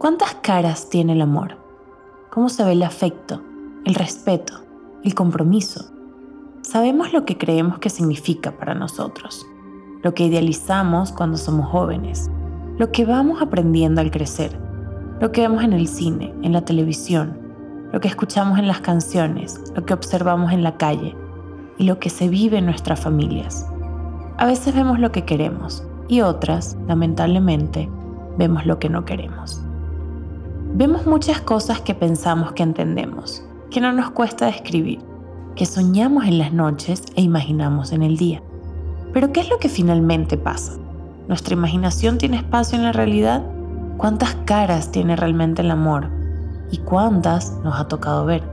¿Cuántas caras tiene el amor? ¿Cómo se ve el afecto, el respeto, el compromiso? Sabemos lo que creemos que significa para nosotros, lo que idealizamos cuando somos jóvenes, lo que vamos aprendiendo al crecer, lo que vemos en el cine, en la televisión, lo que escuchamos en las canciones, lo que observamos en la calle y lo que se vive en nuestras familias. A veces vemos lo que queremos y otras, lamentablemente, vemos lo que no queremos. Vemos muchas cosas que pensamos que entendemos, que no nos cuesta describir, que soñamos en las noches e imaginamos en el día. Pero ¿qué es lo que finalmente pasa? ¿Nuestra imaginación tiene espacio en la realidad? ¿Cuántas caras tiene realmente el amor? ¿Y cuántas nos ha tocado ver?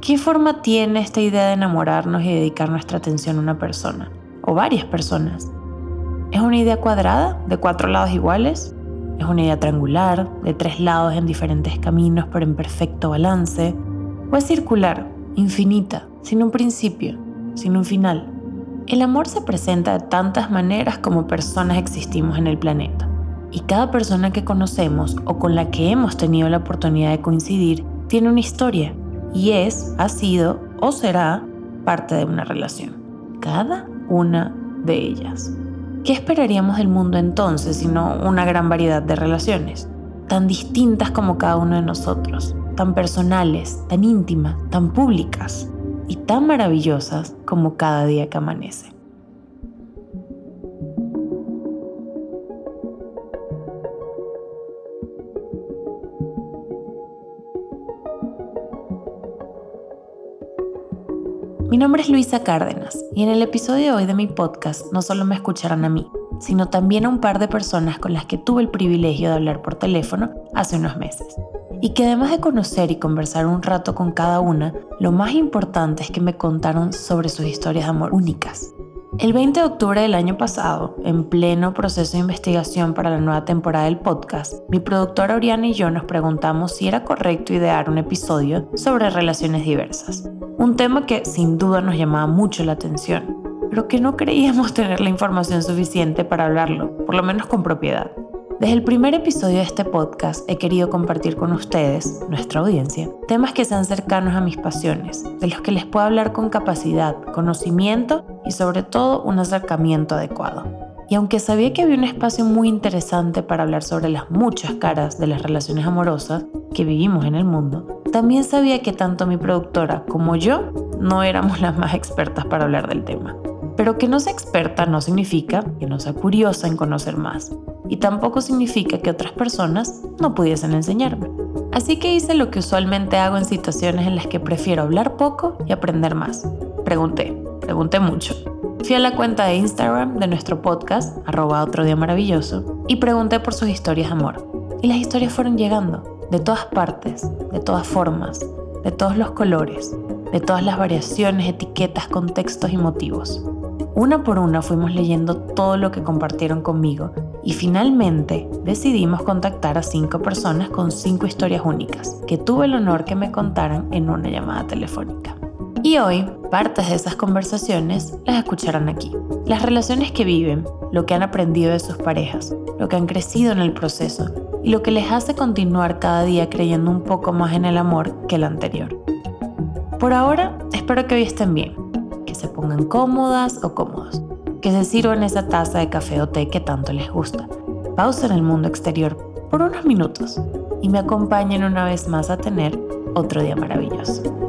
¿Qué forma tiene esta idea de enamorarnos y dedicar nuestra atención a una persona? ¿O varias personas? ¿Es una idea cuadrada, de cuatro lados iguales? Es una idea triangular, de tres lados en diferentes caminos pero en perfecto balance. O es circular, infinita, sin un principio, sin un final. El amor se presenta de tantas maneras como personas existimos en el planeta. Y cada persona que conocemos o con la que hemos tenido la oportunidad de coincidir tiene una historia y es, ha sido o será parte de una relación. Cada una de ellas. ¿Qué esperaríamos del mundo entonces sino una gran variedad de relaciones? Tan distintas como cada uno de nosotros, tan personales, tan íntimas, tan públicas y tan maravillosas como cada día que amanece. Mi nombre es Luisa Cárdenas y en el episodio de hoy de mi podcast no solo me escucharán a mí, sino también a un par de personas con las que tuve el privilegio de hablar por teléfono hace unos meses. Y que además de conocer y conversar un rato con cada una, lo más importante es que me contaron sobre sus historias de amor únicas. El 20 de octubre del año pasado, en pleno proceso de investigación para la nueva temporada del podcast, mi productora Oriana y yo nos preguntamos si era correcto idear un episodio sobre relaciones diversas. Un tema que sin duda nos llamaba mucho la atención, pero que no creíamos tener la información suficiente para hablarlo, por lo menos con propiedad. Desde el primer episodio de este podcast he querido compartir con ustedes, nuestra audiencia, temas que sean cercanos a mis pasiones, de los que les puedo hablar con capacidad, conocimiento y sobre todo un acercamiento adecuado. Y aunque sabía que había un espacio muy interesante para hablar sobre las muchas caras de las relaciones amorosas que vivimos en el mundo, también sabía que tanto mi productora como yo no éramos las más expertas para hablar del tema. Pero que no sea experta no significa que no sea curiosa en conocer más. Y tampoco significa que otras personas no pudiesen enseñarme. Así que hice lo que usualmente hago en situaciones en las que prefiero hablar poco y aprender más. Pregunté, pregunté mucho. Fui a la cuenta de Instagram de nuestro podcast, arroba otro día maravilloso, y pregunté por sus historias de amor. Y las historias fueron llegando, de todas partes, de todas formas, de todos los colores, de todas las variaciones, etiquetas, contextos y motivos. Una por una fuimos leyendo todo lo que compartieron conmigo y finalmente decidimos contactar a cinco personas con cinco historias únicas que tuve el honor que me contaran en una llamada telefónica. Y hoy, partes de esas conversaciones las escucharán aquí. Las relaciones que viven, lo que han aprendido de sus parejas, lo que han crecido en el proceso y lo que les hace continuar cada día creyendo un poco más en el amor que el anterior. Por ahora, espero que hoy estén bien, que se pongan cómodas o cómodos, que se sirvan esa taza de café o té que tanto les gusta, pausen el mundo exterior por unos minutos y me acompañen una vez más a tener otro día maravilloso.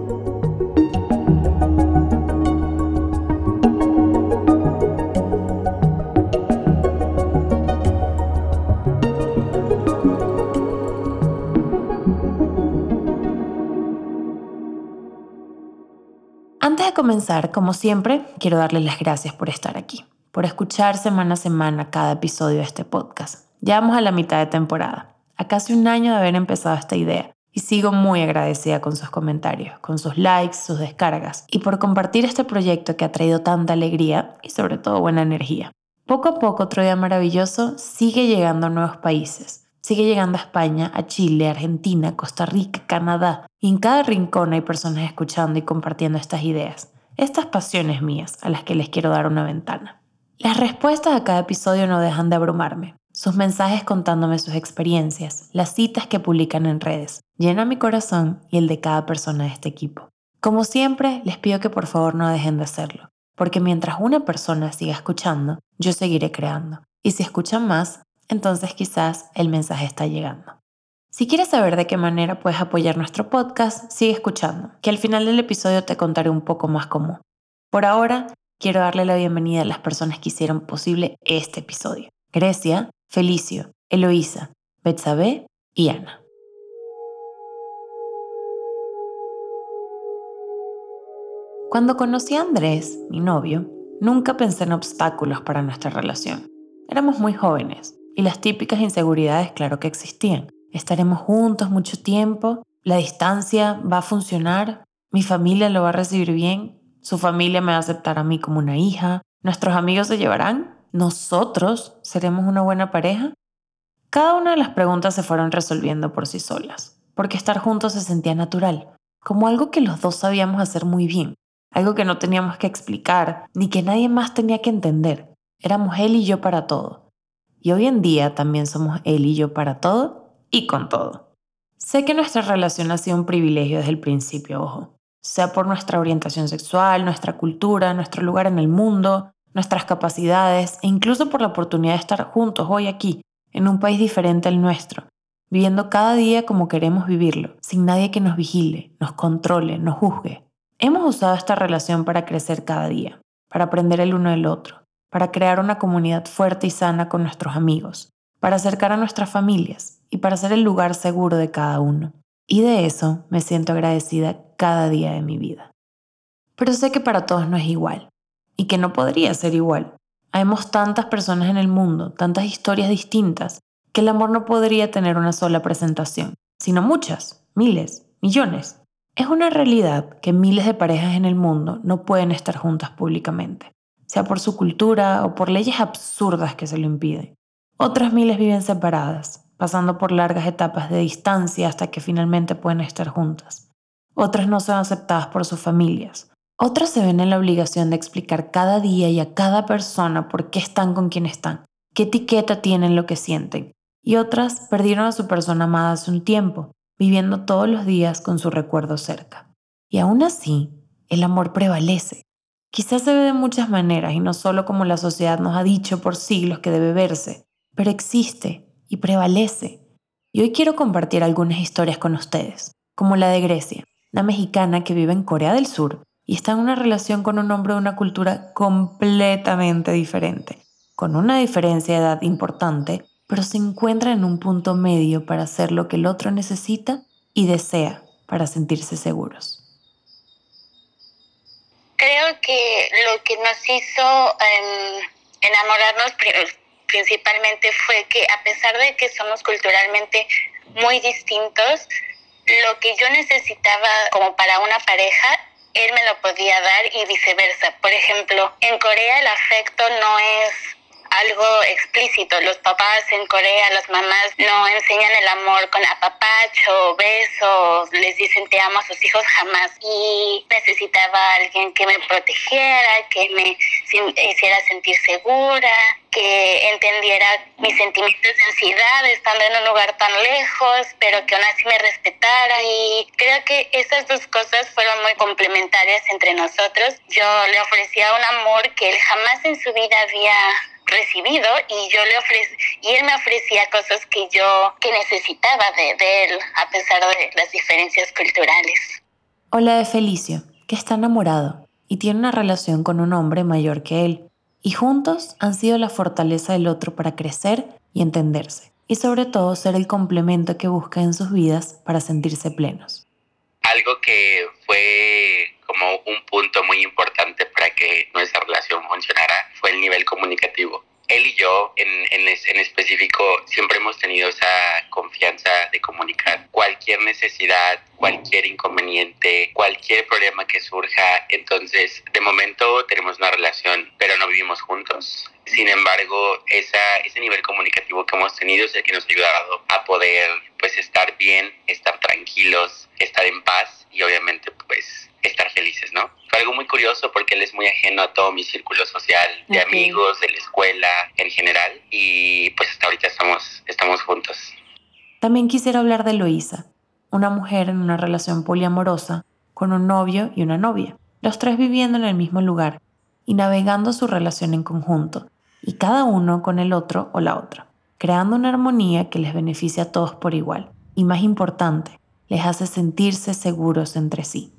Antes de comenzar, como siempre, quiero darles las gracias por estar aquí, por escuchar semana a semana cada episodio de este podcast. Ya vamos a la mitad de temporada, a casi un año de haber empezado esta idea, y sigo muy agradecida con sus comentarios, con sus likes, sus descargas, y por compartir este proyecto que ha traído tanta alegría y sobre todo buena energía. Poco a poco, otro día maravilloso sigue llegando a nuevos países sigue llegando a España, a Chile, Argentina, Costa Rica, Canadá. Y en cada rincón hay personas escuchando y compartiendo estas ideas, estas pasiones mías a las que les quiero dar una ventana. Las respuestas a cada episodio no dejan de abrumarme. sus mensajes contándome sus experiencias, las citas que publican en redes. Llena mi corazón y el de cada persona de este equipo. Como siempre, les pido que por favor no dejen de hacerlo, porque mientras una persona siga escuchando, yo seguiré creando. Y si escuchan más, entonces quizás el mensaje está llegando. Si quieres saber de qué manera puedes apoyar nuestro podcast, sigue escuchando, que al final del episodio te contaré un poco más cómo. Por ahora, quiero darle la bienvenida a las personas que hicieron posible este episodio. Grecia, Felicio, Eloísa, Betsabe y Ana. Cuando conocí a Andrés, mi novio, nunca pensé en obstáculos para nuestra relación. Éramos muy jóvenes y las típicas inseguridades claro que existían. Estaremos juntos mucho tiempo, la distancia va a funcionar, mi familia lo va a recibir bien, su familia me va a aceptar a mí como una hija, nuestros amigos se llevarán, nosotros seremos una buena pareja. Cada una de las preguntas se fueron resolviendo por sí solas, porque estar juntos se sentía natural, como algo que los dos sabíamos hacer muy bien, algo que no teníamos que explicar, ni que nadie más tenía que entender. Éramos él y yo para todo. Y hoy en día también somos él y yo para todo y con todo. Sé que nuestra relación ha sido un privilegio desde el principio, ojo. Sea por nuestra orientación sexual, nuestra cultura, nuestro lugar en el mundo, nuestras capacidades e incluso por la oportunidad de estar juntos hoy aquí, en un país diferente al nuestro, viviendo cada día como queremos vivirlo, sin nadie que nos vigile, nos controle, nos juzgue. Hemos usado esta relación para crecer cada día, para aprender el uno del otro, para crear una comunidad fuerte y sana con nuestros amigos, para acercar a nuestras familias y para ser el lugar seguro de cada uno. Y de eso me siento agradecida cada día de mi vida. Pero sé que para todos no es igual y que no podría ser igual. Hayamos tantas personas en el mundo, tantas historias distintas, que el amor no podría tener una sola presentación, sino muchas, miles, millones. Es una realidad que miles de parejas en el mundo no pueden estar juntas públicamente, sea por su cultura o por leyes absurdas que se lo impiden. Otras miles viven separadas, pasando por largas etapas de distancia hasta que finalmente pueden estar juntas. Otras no son aceptadas por sus familias. Otras se ven en la obligación de explicar cada día y a cada persona por qué están con quien están, qué etiqueta tienen lo que sienten. Y otras perdieron a su persona amada hace un tiempo viviendo todos los días con su recuerdo cerca. Y aún así, el amor prevalece. Quizás se ve de muchas maneras y no solo como la sociedad nos ha dicho por siglos que debe verse, pero existe y prevalece. Y hoy quiero compartir algunas historias con ustedes, como la de Grecia, una mexicana que vive en Corea del Sur y está en una relación con un hombre de una cultura completamente diferente, con una diferencia de edad importante pero se encuentra en un punto medio para hacer lo que el otro necesita y desea para sentirse seguros. Creo que lo que nos hizo em, enamorarnos principalmente fue que a pesar de que somos culturalmente muy distintos, lo que yo necesitaba como para una pareja, él me lo podía dar y viceversa. Por ejemplo, en Corea el afecto no es algo explícito. Los papás en Corea, las mamás no enseñan el amor con apapacho, besos, les dicen te amo a sus hijos jamás. Y necesitaba a alguien que me protegiera, que me hiciera sentir segura, que entendiera mis sentimientos de ansiedad estando en un lugar tan lejos, pero que aún así me respetara. Y creo que esas dos cosas fueron muy complementarias entre nosotros. Yo le ofrecía un amor que él jamás en su vida había recibido y yo le ofrecí, y él me ofrecía cosas que yo que necesitaba de, de él a pesar de las diferencias culturales. Hola de Felicio, que está enamorado y tiene una relación con un hombre mayor que él, y juntos han sido la fortaleza del otro para crecer y entenderse, y sobre todo ser el complemento que busca en sus vidas para sentirse plenos. Algo que fue como un punto muy importante para que nuestra relación funcionara fue el nivel comunicativo. Él y yo en, en, en, específico siempre hemos tenido esa confianza de comunicar cualquier necesidad, cualquier inconveniente, cualquier problema que surja. Entonces, de momento tenemos una relación, pero no vivimos juntos. Sin embargo, esa, ese nivel comunicativo que hemos tenido es el que nos ha ayudado a poder pues estar bien, estar tranquilos, estar en paz y obviamente pues estar felices, ¿no? fue algo muy curioso porque él es muy ajeno a todo mi círculo social, de amigos, de la escuela en general, y pues hasta ahorita estamos, estamos juntos. También quisiera hablar de Luisa, una mujer en una relación poliamorosa con un novio y una novia, los tres viviendo en el mismo lugar y navegando su relación en conjunto, y cada uno con el otro o la otra, creando una armonía que les beneficia a todos por igual, y más importante, les hace sentirse seguros entre sí.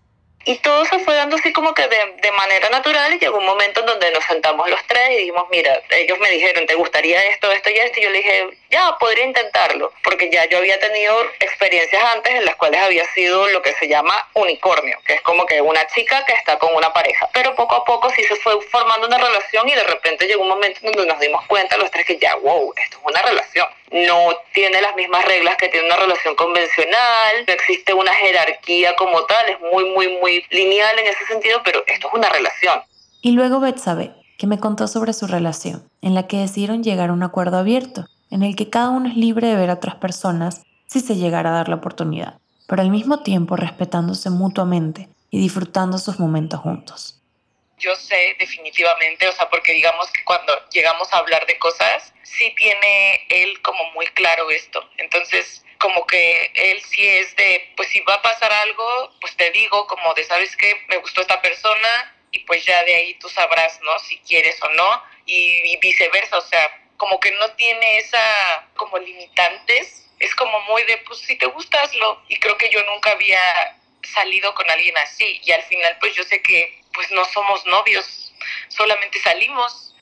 Y todo se fue dando así como que de, de, manera natural y llegó un momento en donde nos sentamos los tres y dijimos, mira, ellos me dijeron, ¿te gustaría esto, esto y esto? Y yo le dije, ya, podría intentarlo, porque ya yo había tenido experiencias antes en las cuales había sido lo que se llama unicornio, que es como que una chica que está con una pareja. Pero poco a poco sí se fue formando una relación y de repente llegó un momento en donde nos dimos cuenta los tres que ya, wow, esto es una relación no tiene las mismas reglas que tiene una relación convencional, no existe una jerarquía como tal, es muy, muy, muy lineal en ese sentido, pero esto es una relación. Y luego Betsabe, que me contó sobre su relación, en la que decidieron llegar a un acuerdo abierto, en el que cada uno es libre de ver a otras personas si se llegara a dar la oportunidad, pero al mismo tiempo respetándose mutuamente y disfrutando sus momentos juntos yo sé definitivamente, o sea, porque digamos que cuando llegamos a hablar de cosas, sí tiene él como muy claro esto. Entonces, como que él sí es de, pues si va a pasar algo, pues te digo como de, ¿sabes qué? Me gustó esta persona y pues ya de ahí tú sabrás, ¿no? Si quieres o no, y, viceversa, o sea, como que no tiene esa como limitantes, es como muy de, pues si te gusta, hazlo. Y creo que yo nunca había salido con alguien así y al final pues yo sé que pues no somos novios, solamente salimos.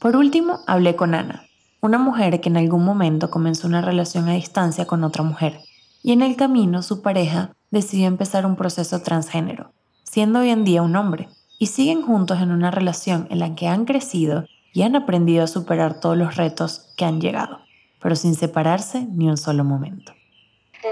Por último, hablé con Ana, una mujer que en algún momento comenzó una relación a distancia con otra mujer y en el camino su pareja decidió empezar un proceso transgénero, siendo hoy en día un hombre, y siguen juntos en una relación en la que han crecido y han aprendido a superar todos los retos que han llegado, pero sin separarse ni un solo momento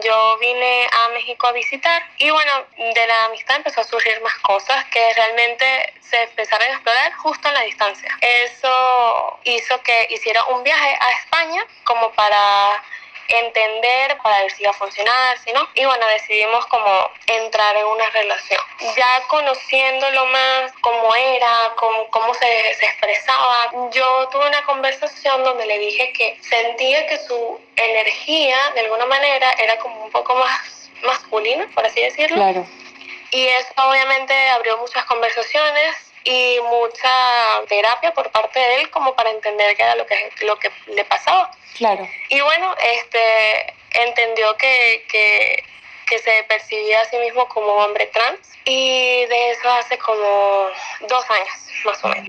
yo vine a México a visitar y bueno, de la amistad empezó a surgir más cosas que realmente se empezaron a explorar justo en la distancia. Eso hizo que hiciera un viaje a España como para entender para ver si iba a funcionar, si no. Y bueno, decidimos como entrar en una relación. Ya conociéndolo más, cómo era, cómo, cómo se, se expresaba, yo tuve una conversación donde le dije que sentía que su energía, de alguna manera, era como un poco más masculina, por así decirlo. Claro. Y eso obviamente abrió muchas conversaciones y mucha terapia por parte de él como para entender qué era lo que, lo que le pasaba. Claro. Y bueno, este, entendió que, que, que se percibía a sí mismo como hombre trans y de eso hace como dos años, más o menos.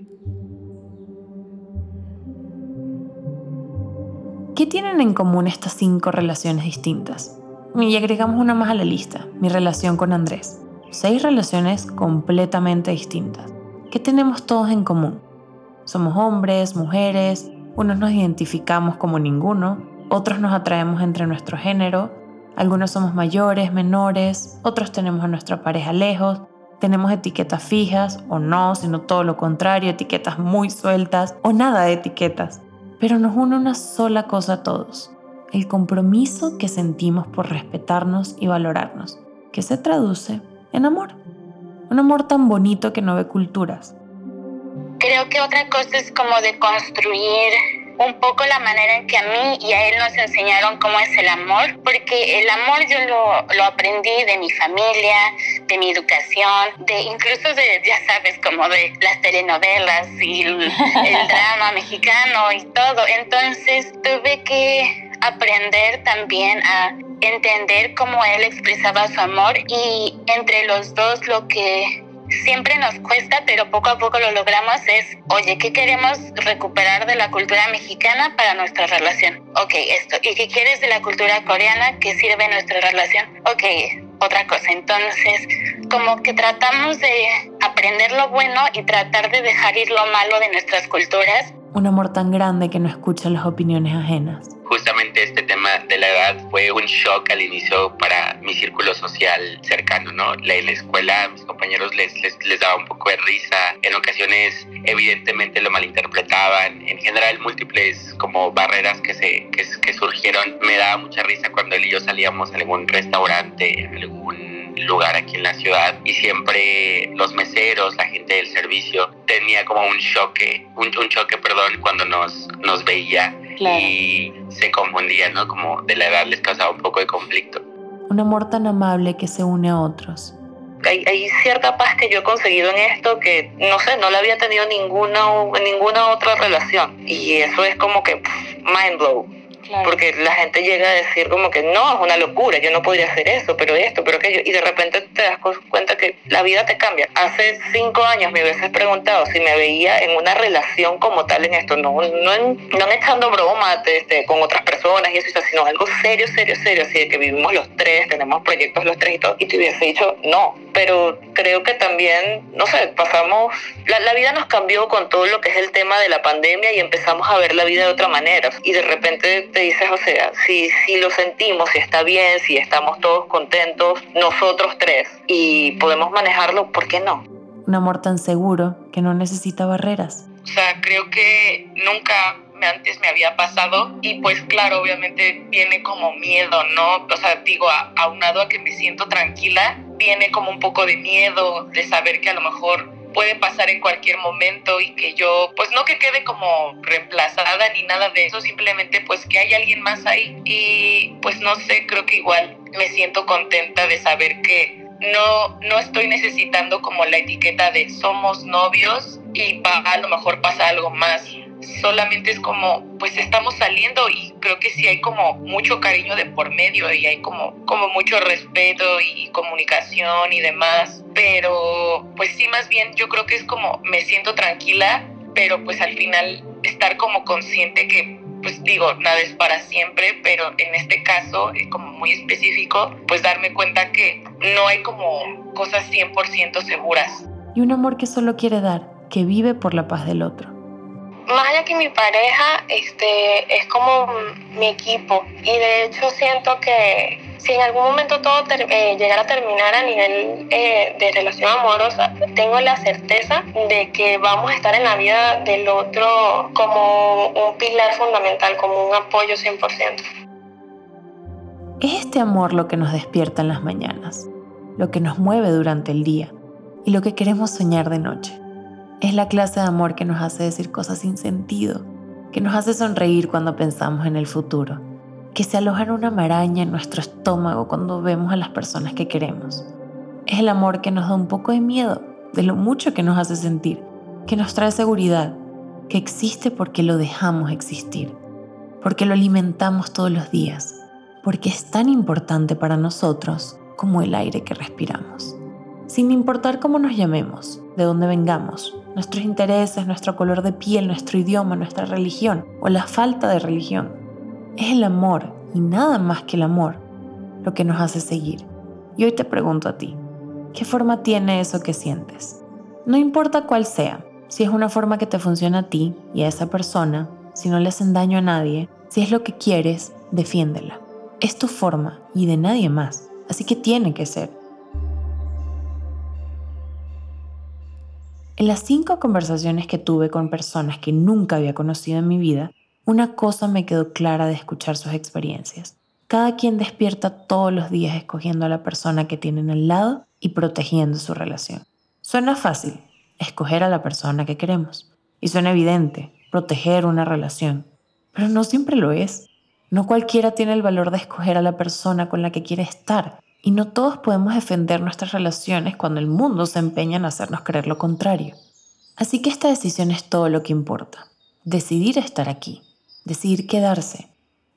¿Qué tienen en común estas cinco relaciones distintas? Y agregamos una más a la lista, mi relación con Andrés. Seis relaciones completamente distintas. ¿Qué tenemos todos en común? Somos hombres, mujeres, unos nos identificamos como ninguno, otros nos atraemos entre nuestro género, algunos somos mayores, menores, otros tenemos a nuestra pareja lejos, tenemos etiquetas fijas o no, sino todo lo contrario, etiquetas muy sueltas o nada de etiquetas. Pero nos une una sola cosa a todos, el compromiso que sentimos por respetarnos y valorarnos, que se traduce en amor. Un amor tan bonito que no ve culturas, Creo que otra cosa es como de construir un poco la manera en que a mí y a él nos enseñaron cómo es el amor, porque el amor yo lo, lo aprendí de mi familia, de mi educación, de incluso de, ya sabes, como de las telenovelas y el, el drama mexicano y todo. Entonces tuve que aprender también a entender cómo él expresaba su amor y entre los dos lo que siempre nos cuesta, pero poco a poco lo logramos, es, oye, ¿qué queremos recuperar de la cultura mexicana para nuestra relación? Ok, esto. ¿Y qué quieres de la cultura coreana que sirve nuestra relación? Ok, otra cosa. Entonces, como que tratamos de aprender lo bueno y tratar de dejar ir lo malo de nuestras culturas. Un amor tan grande que no escucha las opiniones ajenas. Justamente este tema de la edad fue un shock al inicio para mi círculo social cercano, ¿no? La, la escuela mis compañeros les, les, les, daba un poco de risa, en ocasiones evidentemente lo malinterpretaban, en general múltiples como barreras que, se, que surgieron, me daba mucha risa cuando él y yo salíamos a algún restaurante, algún lugar aquí en la ciudad y siempre los meseros, la gente del servicio tenía como un choque, un, un choque, perdón, cuando nos, nos veía y se confundía, ¿no? Como de la edad les causaba un poco de conflicto. Un amor tan amable que se une a otros. Hay, hay, cierta paz que yo he conseguido en esto que, no sé, no la había tenido ninguna, en ninguna otra relación. Y eso es como que mind blow. Porque la gente llega a decir como que no, es una locura, yo no podría hacer eso, pero esto, pero aquello. Y de repente te das cuenta que la vida te cambia. Hace cinco años me hubieses preguntado si me veía en una relación como tal en esto, no, no, en, no echando bromas este, con otras personas y eso, sino algo serio, serio, serio, así de que vivimos los tres, tenemos proyectos los tres y todo. Y te hubiese dicho no, pero creo que también, no sé, pasamos, la, la vida nos cambió con todo lo que es el tema de la pandemia y empezamos a ver la vida de otra manera. Y de repente te dices, o sea, si, si lo sentimos, si está bien, si estamos todos contentos, nosotros tres, y podemos manejarlo, ¿por qué no? Un amor tan seguro que no necesita barreras. O sea, creo que nunca antes me había pasado y pues claro, obviamente viene como miedo, ¿no? O sea, digo, aunado a que me siento tranquila, viene como un poco de miedo de saber que a lo mejor puede pasar en cualquier momento y que yo, pues no que quede como reemplazada ni nada de eso, simplemente pues que hay alguien más ahí. Y pues no sé, creo que igual me siento contenta de saber que no, no estoy necesitando como la etiqueta de somos novios y a lo mejor pasa algo más solamente es como, pues estamos saliendo y creo que sí hay como mucho cariño de por medio y hay como, como mucho respeto y comunicación y demás, pero pues sí, más bien yo creo que es como me siento tranquila, pero pues al final estar como consciente que pues digo, nada es para siempre, pero en este caso, eh, como muy específico, pues darme cuenta que no hay como cosas 100% seguras. Y un amor que solo quiere dar, que vive por la paz del otro más allá que mi pareja, este, es como mi equipo. Y de hecho siento que si en algún momento todo eh, llegara a terminar a nivel eh, de relación amorosa, tengo la certeza de que vamos a estar en la vida del otro como un pilar fundamental, como un apoyo 100%. Es este amor lo que nos despierta en las mañanas, lo que nos mueve durante el día y lo que queremos soñar de noche. Es la clase de amor que nos hace decir cosas sin sentido, que nos hace sonreír cuando pensamos en el futuro, que se aloja en una maraña en nuestro estómago cuando vemos a las personas que queremos. Es el amor que nos da un poco de miedo de lo mucho que nos hace sentir, que nos trae seguridad, que existe porque lo dejamos existir, porque lo alimentamos todos los días, porque es tan importante para nosotros como el aire que respiramos. Sin importar cómo nos llamemos, de dónde vengamos, nuestros intereses, nuestro color de piel, nuestro idioma, nuestra religión o la falta de religión. Es el amor y nada más que el amor lo que nos hace seguir. Y hoy te pregunto a ti, ¿qué forma tiene eso que sientes? No importa cuál sea, si es una forma que te funciona a ti y a esa persona, si no le hacen daño a nadie, si es lo que quieres, defiéndela. Es tu forma y de nadie más, así que tiene que ser. En las cinco conversaciones que tuve con personas que nunca había conocido en mi vida, una cosa me quedó clara de escuchar sus experiencias. Cada quien despierta todos los días escogiendo a la persona que tienen al lado y protegiendo su relación. Suena fácil, escoger a la persona que queremos. Y suena evidente, proteger una relación. Pero no siempre lo es. No cualquiera tiene el valor de escoger a la persona con la que quiere estar y no todos podemos defender nuestras relaciones cuando el mundo se empeña en hacernos creer lo contrario. Así que esta decisión es todo lo que importa. Decidir estar aquí, decidir quedarse.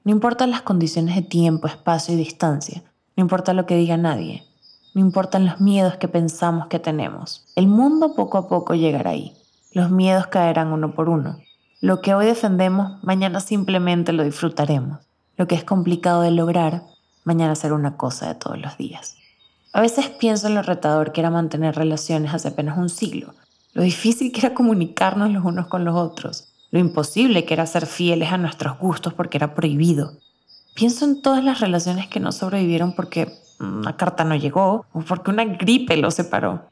No importan las condiciones de tiempo, espacio y distancia, no importa lo que diga nadie, no importan los miedos que pensamos que tenemos. El mundo poco a poco llegará ahí. Los miedos caerán uno por uno. Lo que hoy defendemos, mañana simplemente lo disfrutaremos. Lo que es complicado de lograr, mañana será una cosa de todos los días. A veces pienso en lo retador que era mantener relaciones hace apenas un siglo, lo difícil que era comunicarnos los unos con los otros, lo imposible que era ser fieles a nuestros gustos porque era prohibido. Pienso en todas las relaciones que no sobrevivieron porque una carta no llegó o porque una gripe los separó.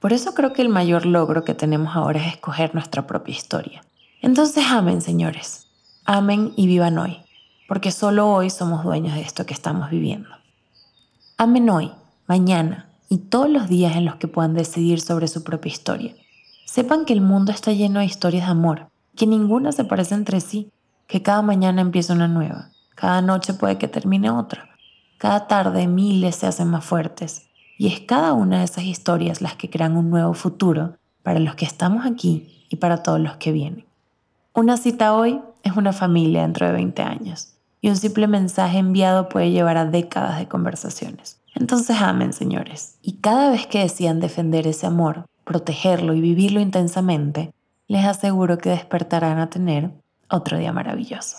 Por eso creo que el mayor logro que tenemos ahora es escoger nuestra propia historia. Entonces amen, señores. Amen y vivan hoy, porque solo hoy somos dueños de esto que estamos viviendo. Amen hoy, mañana y todos los días en los que puedan decidir sobre su propia historia. Sepan que el mundo está lleno de historias de amor, que ninguna se parece entre sí, que cada mañana empieza una nueva, cada noche puede que termine otra, cada tarde miles se hacen más fuertes, y es cada una de esas historias las que crean un nuevo futuro para los que estamos aquí y para todos los que vienen. Una cita hoy es una familia dentro de 20 años y un simple mensaje enviado puede llevar a décadas de conversaciones. Entonces amen, señores, y cada vez que decidan defender ese amor, protegerlo y vivirlo intensamente, les aseguro que despertarán a tener otro día maravilloso.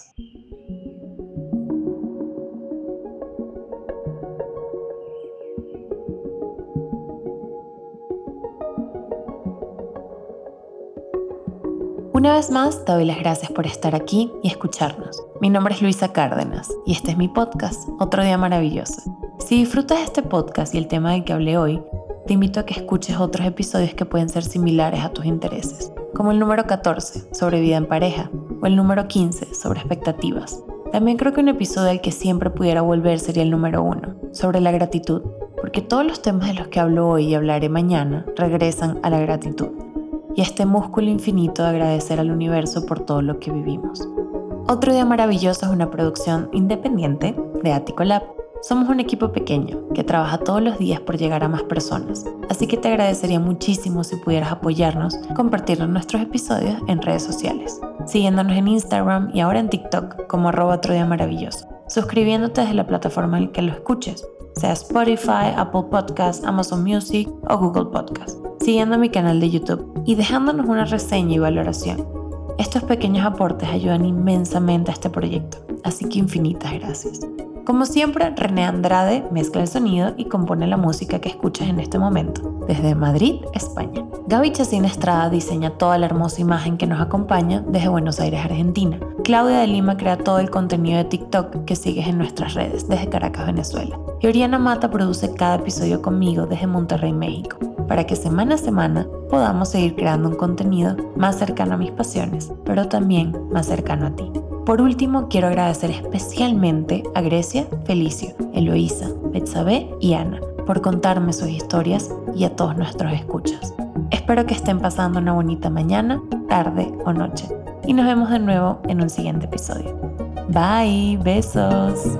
Una vez más, te doy las gracias por estar aquí y escucharnos. Mi nombre es Luisa Cárdenas y este es mi podcast, Otro Día Maravilloso. Si disfrutas este podcast y el tema del que hablé hoy, te invito a que escuches otros episodios que pueden ser similares a tus intereses, como el número 14, sobre vida en pareja, o el número 15, sobre expectativas. También creo que un episodio al que siempre pudiera volver sería el número 1, sobre la gratitud, porque todos los temas de los que hablo hoy y hablaré mañana regresan a la gratitud y este músculo infinito de agradecer al universo por todo lo que vivimos. Otro día maravilloso es una producción independiente de Lab. Somos un equipo pequeño que trabaja todos los días por llegar a más personas, así que te agradecería muchísimo si pudieras apoyarnos compartiendo nuestros episodios en redes sociales, siguiéndonos en Instagram y ahora en TikTok como arroba otro día maravilloso, suscribiéndote desde la plataforma en la que lo escuches, sea Spotify, Apple Podcasts, Amazon Music o Google Podcasts siguiendo mi canal de YouTube y dejándonos una reseña y valoración. Estos pequeños aportes ayudan inmensamente a este proyecto, así que infinitas gracias. Como siempre, René Andrade mezcla el sonido y compone la música que escuchas en este momento, desde Madrid, España. Gaby Chacín Estrada diseña toda la hermosa imagen que nos acompaña desde Buenos Aires, Argentina. Claudia de Lima crea todo el contenido de TikTok que sigues en nuestras redes desde Caracas, Venezuela. Y Oriana Mata produce cada episodio conmigo desde Monterrey, México para que semana a semana podamos seguir creando un contenido más cercano a mis pasiones, pero también más cercano a ti. Por último, quiero agradecer especialmente a Grecia, Felicio, Eloísa, Betsabe y Ana por contarme sus historias y a todos nuestros escuchas. Espero que estén pasando una bonita mañana, tarde o noche. Y nos vemos de nuevo en un siguiente episodio. Bye, besos.